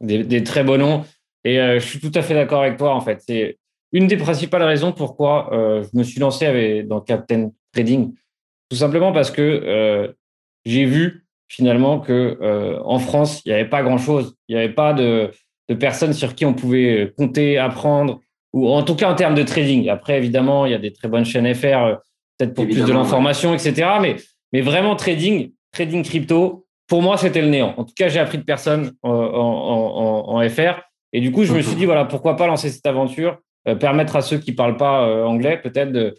S1: Des, très beaux noms. Et je suis tout à fait d'accord avec toi, en fait. C'est une des principales raisons pourquoi je me suis lancé avec, dans Captain Trading. Tout simplement parce que j'ai vu finalement que en France, il n'y avait pas grand-chose. Il n'y avait pas de de personnes sur qui on pouvait compter, apprendre, ou en tout cas en termes de trading. Après, évidemment, il y a des très bonnes chaînes FR, euh, peut-être pour plus de l'information, etc. Mais, mais vraiment, trading, trading crypto, pour moi, c'était le néant. En tout cas, j'ai appris de personnes en, FR. Et du coup, je me suis dit, voilà, pourquoi pas lancer cette aventure, euh, permettre à ceux qui ne parlent pas euh, anglais, peut-être, de,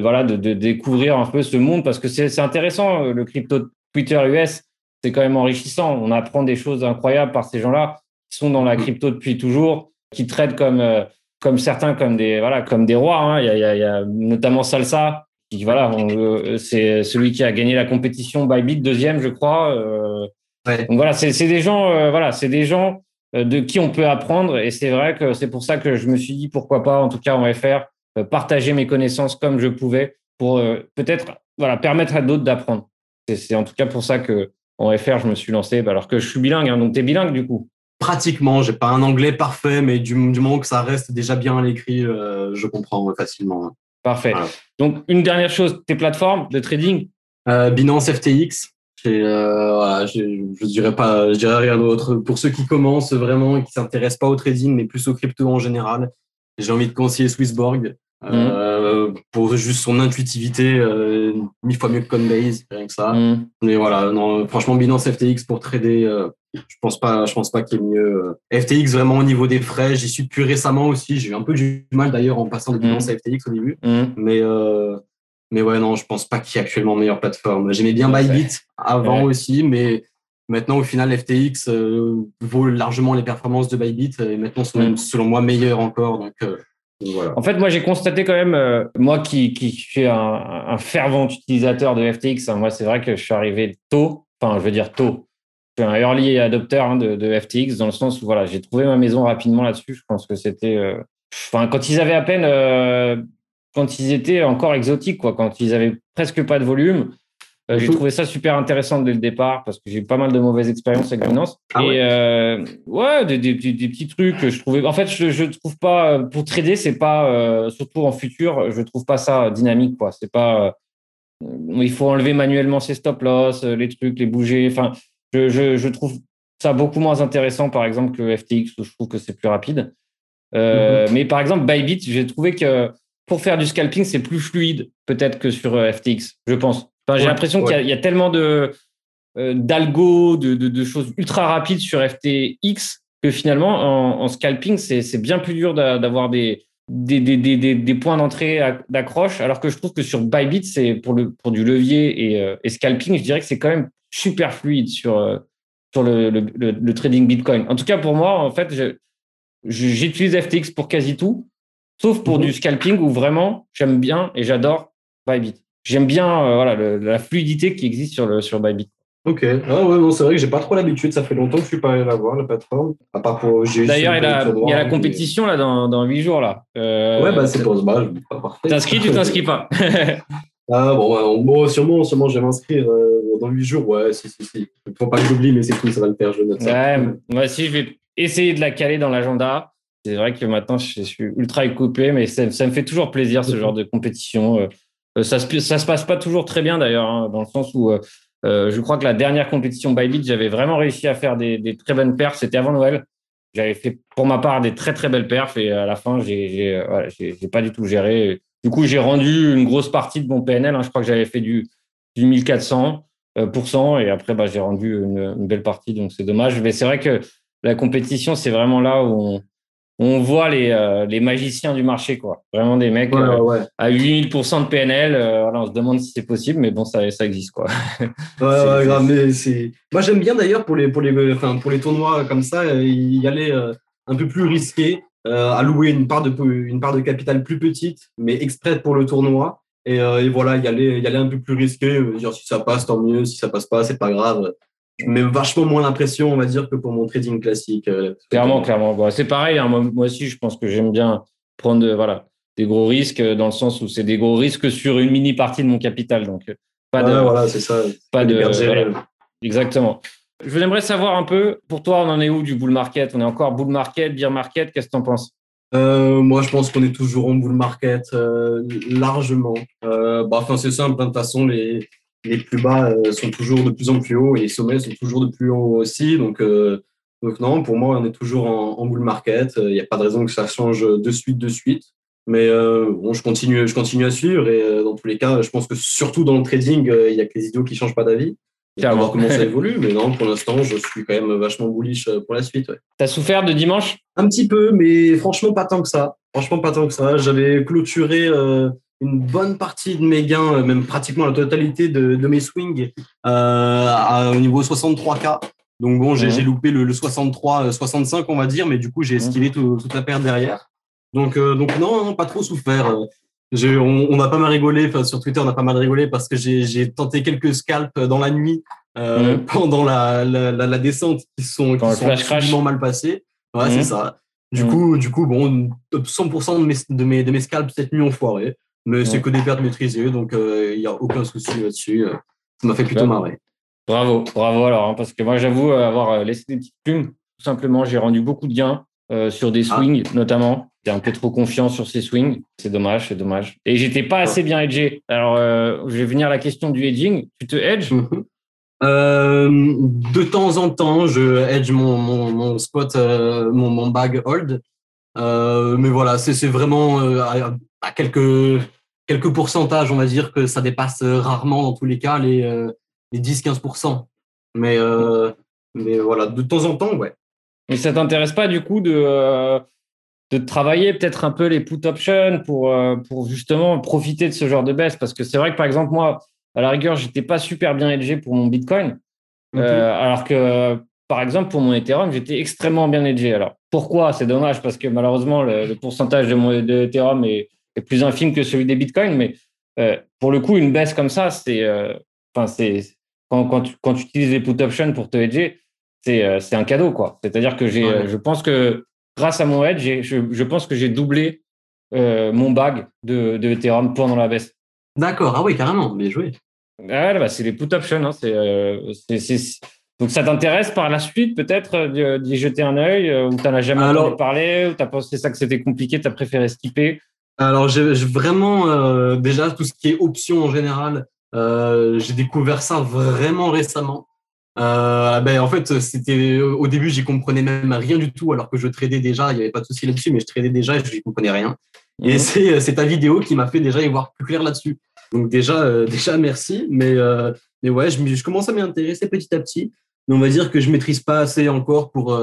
S1: voilà, de, découvrir un peu ce monde, parce que c'est intéressant, le crypto Twitter US, c'est quand même enrichissant. On apprend des choses incroyables par ces gens-là qui sont dans la mm. crypto depuis toujours, qui traitent comme, euh, comme certains comme des, voilà, comme des rois. Hein. Il, y a, il, y a, notamment Salsa, qui, voilà, euh, c'est celui qui a gagné la compétition Bybit, deuxième, je crois. Euh. Donc voilà, c'est des gens, voilà, c'est des gens de qui on peut apprendre. Et c'est vrai que c'est pour ça que je me suis dit pourquoi pas, en tout cas en FR, partager mes connaissances comme je pouvais pour peut-être voilà, permettre à d'autres d'apprendre. C'est en tout cas pour ça que en FR, je me suis lancé, alors que je suis bilingue. Hein, donc, tu es bilingue du coup
S2: pratiquement. J'ai pas un anglais parfait, mais du, moment que ça reste déjà bien à l'écrit, euh, je comprends facilement.
S1: Parfait. Donc, une dernière chose, tes plateformes de trading?
S2: Euh, Binance FTX. Euh, je, je dirais pas, je dirais rien d'autre. Pour ceux qui commencent vraiment et qui s'intéressent pas au trading, mais plus au crypto en général, j'ai envie de conseiller Swissborg. Euh, pour juste son intuitivité, euh, mille fois mieux que Coinbase, rien que ça. Mm. Mais voilà, non, franchement, Binance FTX pour trader, euh, je pense pas, je pense pas qu'il y ait mieux. FTX vraiment au niveau des frais, j'y suis plus récemment aussi. J'ai eu un peu du mal d'ailleurs en passant de mm. Binance à FTX au début, mm. mais mais ouais, non, je pense pas qu'il y ait actuellement meilleure plateforme. J'aimais bien Bybit avant aussi, mais maintenant au final FTX vaut largement les performances de Bybit et maintenant sont même selon moi meilleurs encore. Donc
S1: en fait, moi, j'ai constaté quand même, euh, moi qui, qui suis un, fervent utilisateur de FTX, hein, moi, c'est vrai que je suis arrivé tôt, enfin, je veux dire tôt. Je suis un early adopter hein, de, FTX dans le sens où voilà, j'ai trouvé ma maison rapidement là-dessus. Je pense que c'était. Euh, enfin, quand ils avaient à peine. Euh, quand ils étaient encore exotiques, quoi, quand ils avaient presque pas de volume. Euh, j'ai trouvé ça super intéressant dès le départ parce que j'ai eu pas mal de mauvaises expériences avec Binance. Ah et euh, ouais, des, des, des, petits trucs je trouvais. En fait, je, je trouve pas pour trader, c'est pas euh, surtout en futur, je trouve pas ça dynamique quoi. C'est pas. il faut enlever manuellement ses stop loss, les trucs, les bouger. Enfin, je, je, je, trouve ça beaucoup moins intéressant par exemple que FTX où je trouve que c'est plus rapide. Mm-hmm. Mais par exemple, Bybit, j'ai trouvé que pour faire du scalping, c'est plus fluide peut-être que sur FTX, je pense j'ai l'impression qu'il y, a tellement de euh, d'algo, de, choses ultra rapides sur FTX que finalement, en, scalping, c'est bien plus dur d'avoir des, des, des, points d'entrée d'accroche, alors que je trouve que sur Bybit, c'est pour, le, pour du levier et, euh, et, scalping, je dirais que c'est quand même super fluide sur, euh, sur le, le, trading Bitcoin. En tout cas, pour moi, en fait, j'utilise FTX pour quasi tout, sauf pour mhm. du scalping où vraiment j'aime bien et j'adore Bybit j'aime bien euh, voilà, la fluidité qui existe sur, le, sur Bybit.
S2: Ok. Ah ouais, non, c'est vrai que j'ai pas trop l'habitude. Ça fait longtemps que je suis pas allé la voir, la plateforme. À part pour
S1: D'ailleurs, il, y a la compétition là, dans, dans 8 jours. Là.
S2: Euh, ouais, bah, c'est pour ce match.
S1: T'inscris, tu t'inscris pas <laughs>
S2: Ah bon, bon, sûrement, sûrement, je vais m'inscrire euh, dans 8 jours. Ouais, si, si, si. Faut pas que j'oublie, mais c'est tout, ça va le faire. Je note
S1: ça. Ouais, moi aussi, je vais essayer de la caler dans l'agenda. C'est vrai que maintenant, je suis ultra coupé, mais ça, ça, me fait toujours plaisir, ce <laughs> genre de compétition. Euh, ça se, ça se passe pas toujours très bien d'ailleurs, hein, dans le sens où euh, euh, je crois que la dernière compétition Bybit, j'avais vraiment réussi à faire des, des très bonnes perfs. C'était avant Noël. J'avais fait pour ma part des très très belles perfs et à la fin, j'ai voilà, pas du tout géré. Du coup, j'ai rendu une grosse partie de mon PNL. Hein. Je crois que j'avais fait du, du 1400% et après, bah, j'ai rendu une, une, belle partie. Donc, c'est dommage. Mais c'est vrai que la compétition, c'est vraiment là où on, on voit les, euh, les magiciens du marché, quoi. Vraiment des mecs euh, à 8000% de PNL. Euh, on se demande si c'est possible, mais bon, ça, ça existe, quoi.
S2: ouais, <laughs> grave, mais c'est. Moi, j'aime bien d'ailleurs pour les, pour, les, enfin, pour les tournois comme ça, y aller un peu plus risqué, allouer une part, de, une part de capital plus petite, mais exprès pour le tournoi. Et, et voilà, y aller, y aller un peu plus risqué. Dire si ça passe, tant mieux. Si ça passe pas, c'est pas grave je mets vachement moins l'impression, on va dire, que pour mon trading classique. Euh,
S1: clairement, clairement. c'est pareil. Hein. moi, aussi, je pense que j'aime bien prendre voilà, des gros risques dans le sens où c'est des gros risques sur une mini partie de mon capital. Donc, euh,
S2: pas de. Voilà, c'est ça.
S1: Pas de. Exactement. Je voudrais savoir un peu, pour toi, on en est où du bull market? On est encore bull market, bear market Qu'est-ce que tu en penses?
S2: Euh, moi, je pense qu'on est toujours en bull market largement. bah, enfin, c'est simple. Hein. De toute façon, les, les plus bas euh, sont toujours de plus en plus hauts et les sommets sont toujours de plus haut aussi. Donc, euh, donc non, pour moi, on est toujours en, bull market. Il n'y a pas de raison que ça change de suite, de suite. Mais euh, bon, je continue, je continue à suivre et dans tous les cas, je pense que surtout dans le trading, il n'y a que les idiots qui changent pas d'avis. On va voir comment ça <laughs> évolue, mais non, pour l'instant, je suis quand même vachement bullish pour la suite. Ouais.
S1: T'as souffert de dimanche?
S2: Un petit peu, mais franchement pas tant que ça. Franchement pas tant que ça. J'avais clôturé une bonne partie de mes gains, euh, même pratiquement la totalité de, de mes swings euh, au niveau 63K. Donc bon, j'ai loupé le, 63-65, euh, on va dire, mais du coup, j'ai esquivé toute la paire derrière. Donc, euh, donc non, pas trop souffert. On, on, a pas mal rigolé, sur Twitter, on a pas mal rigolé parce que j'ai tenté quelques scalps dans la nuit euh, <laughs> pendant la, la, la, descente qui sont, qui sont absolument mal passés. Ouais, c'est ça. Du coup, du coup, bon, 100% de mes, de mes, de mes scalps cette nuit ont foiré. Mais c'est que des pertes maîtrisées, donc il euh, n'y a aucun souci là-dessus. Euh, ça m'a fait plutôt marrer.
S1: Bravo, bravo alors, hein, parce que moi j'avoue avoir laissé des petites plumes. Tout simplement, j'ai rendu beaucoup de gains euh, sur des ah. swings notamment. J'étais un peu trop confiant sur ces swings. C'est dommage, c'est dommage. Et j'étais pas assez bien hedgé. Alors, je vais venir à la question du hedging. Tu te hedges
S2: mhm. De temps en temps, je hedge mon, mon, mon spot, mon, mon, bag hold. Mais voilà, c'est vraiment à quelques, quelques pourcentages, on va dire que ça dépasse rarement dans tous les cas les, euh, les 10-15%. Mais, euh, mais voilà, de temps en temps, ouais.
S1: Mais ça t'intéresse pas du coup de, euh, de travailler peut-être un peu les put options pour, pour justement profiter de ce genre de baisse? Parce que c'est vrai que par exemple, moi, à la rigueur, j'étais pas super bien hedgé pour mon Bitcoin. alors que par exemple, pour mon Ethereum, j'étais extrêmement bien hedgé. Alors, pourquoi? C'est dommage parce que malheureusement, le, pourcentage de mon de Ethereum est, est plus infime que celui des bitcoins. Mais euh, pour le coup, une baisse comme ça, c'est, euh, enfin, c'est quand, quand, tu, quand tu utilises les put options pour te hedger, c'est, euh, c'est un cadeau, quoi. C'est-à-dire que j'ai, je pense que grâce à mon hedge, je, je, pense que j'ai doublé mon bag de, de Ethereum pendant la baisse.
S2: D'accord. Ah oui, carrément. Bien joué.
S1: Ah, bah, c'est les put options. Hein. Donc, ça t'intéresse par la suite, peut-être, d'y jeter un œil Ou tu n'en as jamais entendu parler Ou tu as pensé ça que c'était compliqué Tu as préféré skipper?
S2: Alors, j'ai vraiment, déjà, tout ce qui est options en général, j'ai découvert ça vraiment récemment. Euh, ben, en fait, c'était au début, j'y comprenais même rien du tout, alors que je tradais déjà. Il n'y avait pas de souci là-dessus, mais je tradais déjà et je n'y comprenais rien. Et mhm. c'est ta vidéo qui m'a fait déjà y voir plus clair là-dessus. Donc déjà, euh, <laughs> déjà merci. Mais, euh, mais ouais, je, je commence à m'y intéresser petit à petit. Mais on va dire que je maîtrise pas assez encore pour,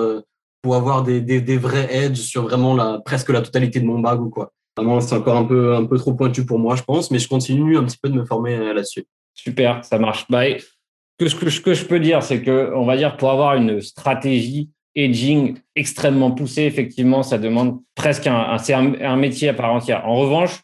S2: pour avoir des, des, vrais edges sur vraiment la, presque la totalité de mon bag ou quoi. Vraiment, c'est encore un peu, un peu trop pointu pour moi, je pense, mais je continue un petit peu de me former là-dessus.
S1: Super, ça marche. Que ce que, je peux dire, c'est que, on va dire, pour avoir une stratégie edging extrêmement poussée, effectivement, ça demande presque un, un, métier à part entière. En revanche,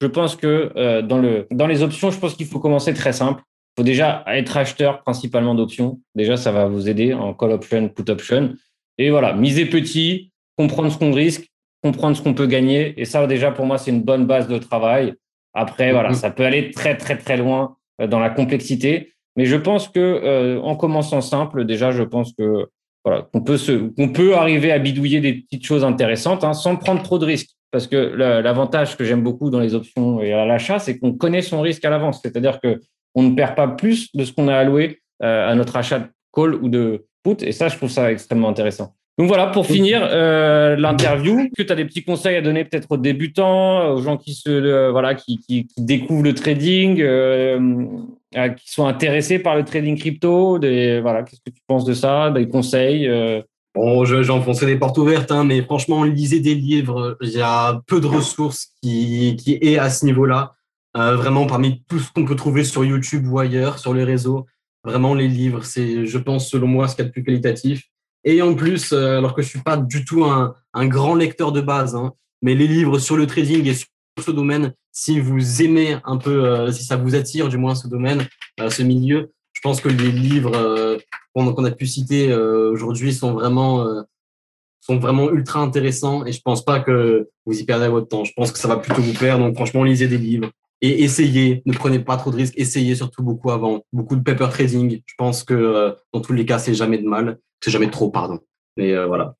S1: je pense que euh, dans, le, dans les options, je pense qu'il faut commencer très simple. Il faut déjà être acheteur principalement d'options. Déjà, ça va vous aider en call option, put option. Et voilà, miser petit, comprendre ce qu'on risque, comprendre ce qu'on peut gagner. Et ça, déjà, pour moi, c'est une bonne base de travail. Après, voilà, mm-hmm. ça peut aller très, très, très loin euh, dans la complexité. Mais je pense que euh, en commençant simple, déjà, je pense que voilà, qu'on peut se, qu'on peut arriver à bidouiller des petites choses intéressantes hein, sans prendre trop de risques. Parce que l'avantage que j'aime beaucoup dans les options et à l'achat, c'est qu'on connaît son risque à l'avance. C'est-à-dire que on ne perd pas plus de ce qu'on a alloué euh, à notre achat de call ou de put. Et ça, je trouve ça extrêmement intéressant. Donc voilà, pour finir euh, l'interview, que tu as des petits conseils à donner peut-être aux débutants, aux gens qui se euh, voilà qui, découvrent le trading, qui sont intéressés par le trading crypto, des voilà, qu'est-ce que tu penses de ça, des conseils?
S2: Bon, j'enfonçais des portes ouvertes, hein, mais franchement, lisez des livres. Il y a peu de ressources qui est à ce niveau-là. Vraiment, parmi tout ce qu'on peut trouver sur YouTube ou ailleurs, sur les réseaux, vraiment les livres, c'est, je pense, selon moi, ce qu'il y a de plus qualitatif. Et en plus, euh, alors que je suis pas du tout un, un grand lecteur de base, hein, mais les livres sur le trading et sur ce domaine, si vous aimez un peu, euh, si ça vous attire du moins ce domaine, euh, ce milieu, je pense que les livres qu'on a pu citer aujourd'hui sont vraiment sont vraiment ultra intéressants et je pense pas que vous y perdez votre temps. Je pense que ça va plutôt vous plaire. Donc franchement, lisez des livres et essayez. Ne prenez pas trop de risques. Essayez surtout beaucoup avant. Beaucoup de paper trading. Je pense que dans tous les cas, c'est jamais de mal c'est jamais trop, pardon. Mais euh, voilà.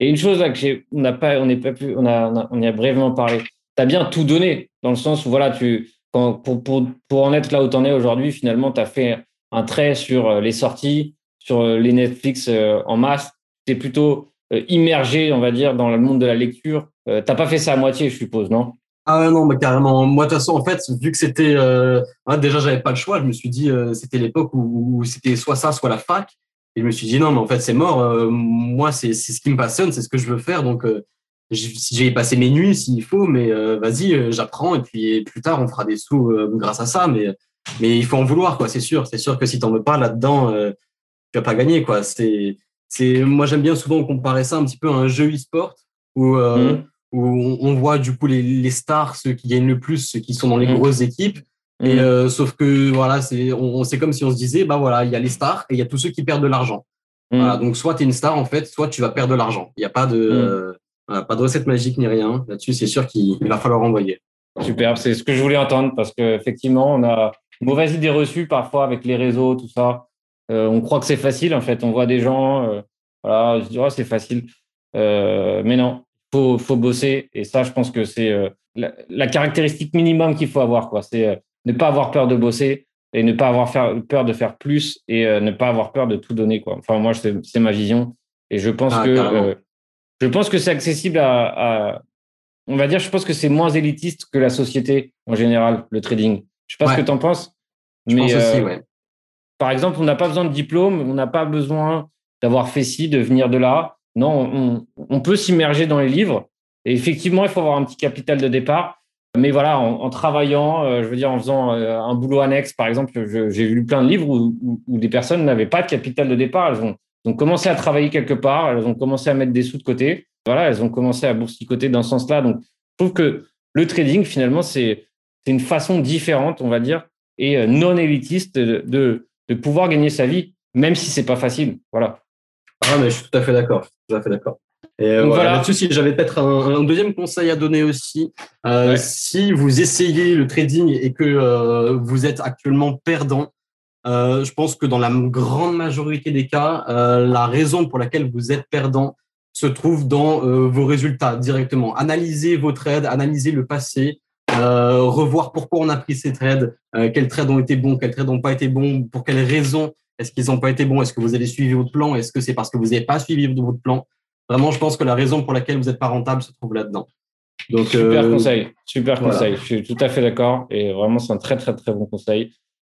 S1: Et une chose là que on n'a pas, on n'est pas pu, on a, on, y a brièvement parlé. Tu as bien tout donné dans le sens où voilà, tu, pour, pour, pour en être là où tu en es aujourd'hui, finalement, tu as fait un trait sur euh, les sorties, sur euh, les Netflix en masse. Tu es plutôt immergé, on va dire, dans le monde de la lecture. Tu n'as pas fait ça à moitié, je suppose, non?
S2: Ah non, mais carrément. Moi, de toute façon, en fait, vu que c'était euh, hein, déjà, j'avais pas le choix. Je me suis dit, c'était l'époque où, où c'était soit ça, soit la fac. Et je me suis dit, non, mais en fait, c'est mort. Euh, moi, c'est ce qui me passionne, c'est ce que je veux faire. Donc, euh, j'ai passé mes nuits s'il faut, mais euh, vas-y, j'apprends. Et puis, plus tard, on fera des sous grâce à ça. Mais, mais il faut en vouloir, quoi, c'est sûr. C'est sûr que si tu n'en veux pas là-dedans, tu vas pas gagner, quoi. C'est, c'est, moi, j'aime bien souvent comparer ça un petit peu à un jeu e-sport où, mmh. Où on, voit du coup les, les, stars, ceux qui gagnent le plus, ceux qui sont dans les mmh. grosses équipes. Et mm. euh, sauf que voilà, c'est on, c'est comme si on se disait bah voilà, il y a les stars et il y a tous ceux qui perdent de l'argent. Mm. Voilà, donc soit tu es une star en fait, soit tu vas perdre de l'argent. Il n'y a pas de mm. pas de recette magique ni rien. Là-dessus, c'est sûr qu'il va falloir envoyer.
S1: Super, c'est ce que je voulais entendre parce qu'effectivement, on a une mauvaise idée reçue parfois avec les réseaux, tout ça. Euh, on croit que c'est facile en fait. On voit des gens, euh, voilà, je dis oh, c'est facile, euh, mais non, faut faut bosser. Et ça, je pense que c'est euh, la, la, caractéristique minimum qu'il faut avoir quoi. C'est ne pas avoir peur de bosser et ne pas avoir peur de faire plus et euh, ne pas avoir peur de tout donner. Quoi. Enfin, moi, c'est ma vision. Et je pense ah, que euh, je pense que c'est accessible à, On va dire, je pense que c'est moins élitiste que la société en général, le trading. Je sais pas ce que tu en penses.
S2: Je mais, pense aussi, euh, ouais.
S1: Par exemple, on n'a pas besoin de diplôme, on n'a pas besoin d'avoir fait ci, de venir de là. Non, on, peut s'immerger dans les livres. Et effectivement, il faut avoir un petit capital de départ. Mais voilà, en, travaillant, euh, je veux dire, en faisant euh, un boulot annexe, par exemple, j'ai lu plein de livres où, des personnes n'avaient pas de capital de départ. Elles ont, commencé à travailler quelque part, elles ont commencé à mettre des sous de côté. Voilà, elles ont commencé à boursicoter dans ce sens-là. Donc, je trouve que le trading, finalement, c'est une façon différente, on va dire, et euh, non élitiste de, de, pouvoir gagner sa vie, même si c'est pas facile. Voilà.
S2: Ah, mais je suis tout à fait d'accord. Tout à fait d'accord. Et voilà. Là-dessus, si j'avais peut-être un, deuxième conseil à donner aussi, si vous essayez le trading et que vous êtes actuellement perdant, je pense que dans la grande majorité des cas, la raison pour laquelle vous êtes perdant se trouve dans vos résultats directement. Analysez vos trades, analysez le passé, euh, revoir pourquoi on a pris ces trades, euh, quels trades ont été bons, quels trades n'ont pas été bons, pour quelles raisons est-ce qu'ils n'ont pas été bons, est-ce que vous avez suivi votre plan, est-ce que c'est parce que vous n'avez pas suivi votre plan? Vraiment, je pense que la raison pour laquelle vous n'êtes pas rentable se trouve là-dedans.
S1: Donc, super euh, conseil, super conseil. Je suis tout à fait d'accord et vraiment c'est un très très très bon conseil.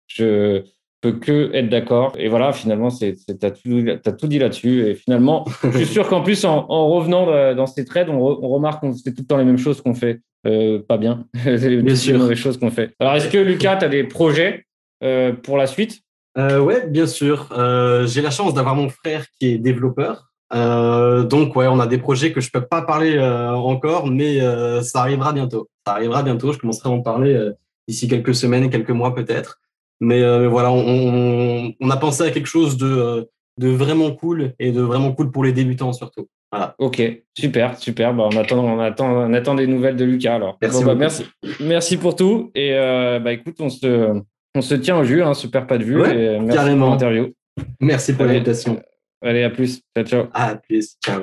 S1: Je peux que être d'accord. Et voilà, finalement, tu as, tout dit là-dessus. Et finalement, je suis sûr qu'en plus, en, revenant dans ces trades, on, remarque qu'on fait tout le temps les mêmes choses qu'on fait. Euh, pas bien. c'est <laughs> les mauvaises choses qu'on fait. Alors, est-ce que Lucas, tu as des projets euh, pour la suite?
S2: Euh, Ouais, bien sûr. Euh, j'ai la chance d'avoir mon frère qui est développeur. donc, ouais, on a des projets que je peux pas parler encore, mais ça arrivera bientôt. Ça arrivera bientôt. Je commencerai à en parler d'ici quelques semaines, quelques mois peut-être. Mais voilà, on, on, a pensé à quelque chose de, de vraiment cool et de vraiment cool pour les débutants surtout.
S1: Ok, super, super. Bah, on, attend, on, attend, on attend des nouvelles de Lucas alors.
S2: Merci,
S1: bah, merci, merci pour tout. Et euh, bah, écoute, on se, on se tient au jus, hein, super pas de vue. et merci
S2: carrément.
S1: pour l'interview.
S2: Merci pour l'invitation.
S1: Allez, à plus. Ciao, ciao.
S2: À plus. Ciao.